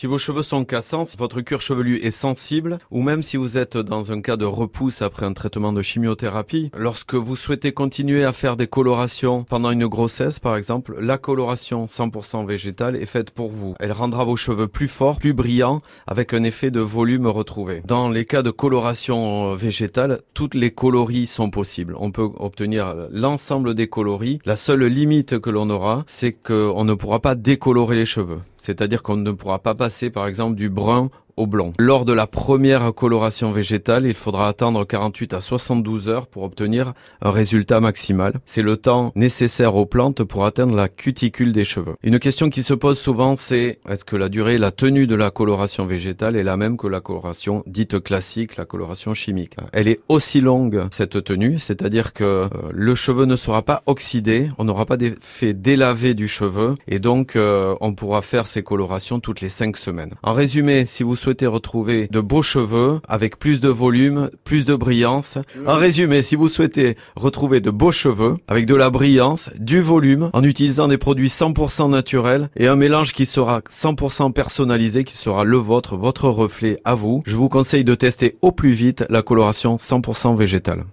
Si vos cheveux sont cassants, si votre cuir chevelu est sensible, ou même si vous êtes dans un cas de repousse après un traitement de chimiothérapie, lorsque vous souhaitez continuer à faire des colorations pendant une grossesse par exemple, la coloration 100% végétale est faite pour vous. Elle rendra vos cheveux plus forts, plus brillants, avec un effet de volume retrouvé. Dans les cas de coloration végétale, toutes les coloris sont possibles. On peut obtenir l'ensemble des coloris. La seule limite que l'on aura, c'est qu'on ne pourra pas décolorer les cheveux. C'est-à-dire qu'on ne pourra pas par exemple du brun blond. Lors de la première coloration végétale, il faudra attendre 48 à 72 heures pour obtenir un résultat maximal. C'est le temps nécessaire aux plantes pour atteindre la cuticule des cheveux. Une question qui se pose souvent, c'est est-ce que la durée, la tenue de la coloration végétale est la même que la coloration dite classique, la coloration chimique? Elle est aussi longue, cette tenue, c'est-à-dire que euh, le cheveu ne sera pas oxydé, on n'aura pas d'effet délavé du cheveu, et donc euh, on pourra faire ces colorations toutes les 5 semaines. En résumé, si vous souhaitez souhaitez retrouver de beaux cheveux avec plus de volume, plus de brillance. En résumé, si vous souhaitez retrouver de beaux cheveux avec de la brillance, du volume, en utilisant des produits 100% naturels et un mélange qui sera 100% personnalisé, qui sera le vôtre, votre reflet à vous, je vous conseille de tester au plus vite la coloration 100% végétale.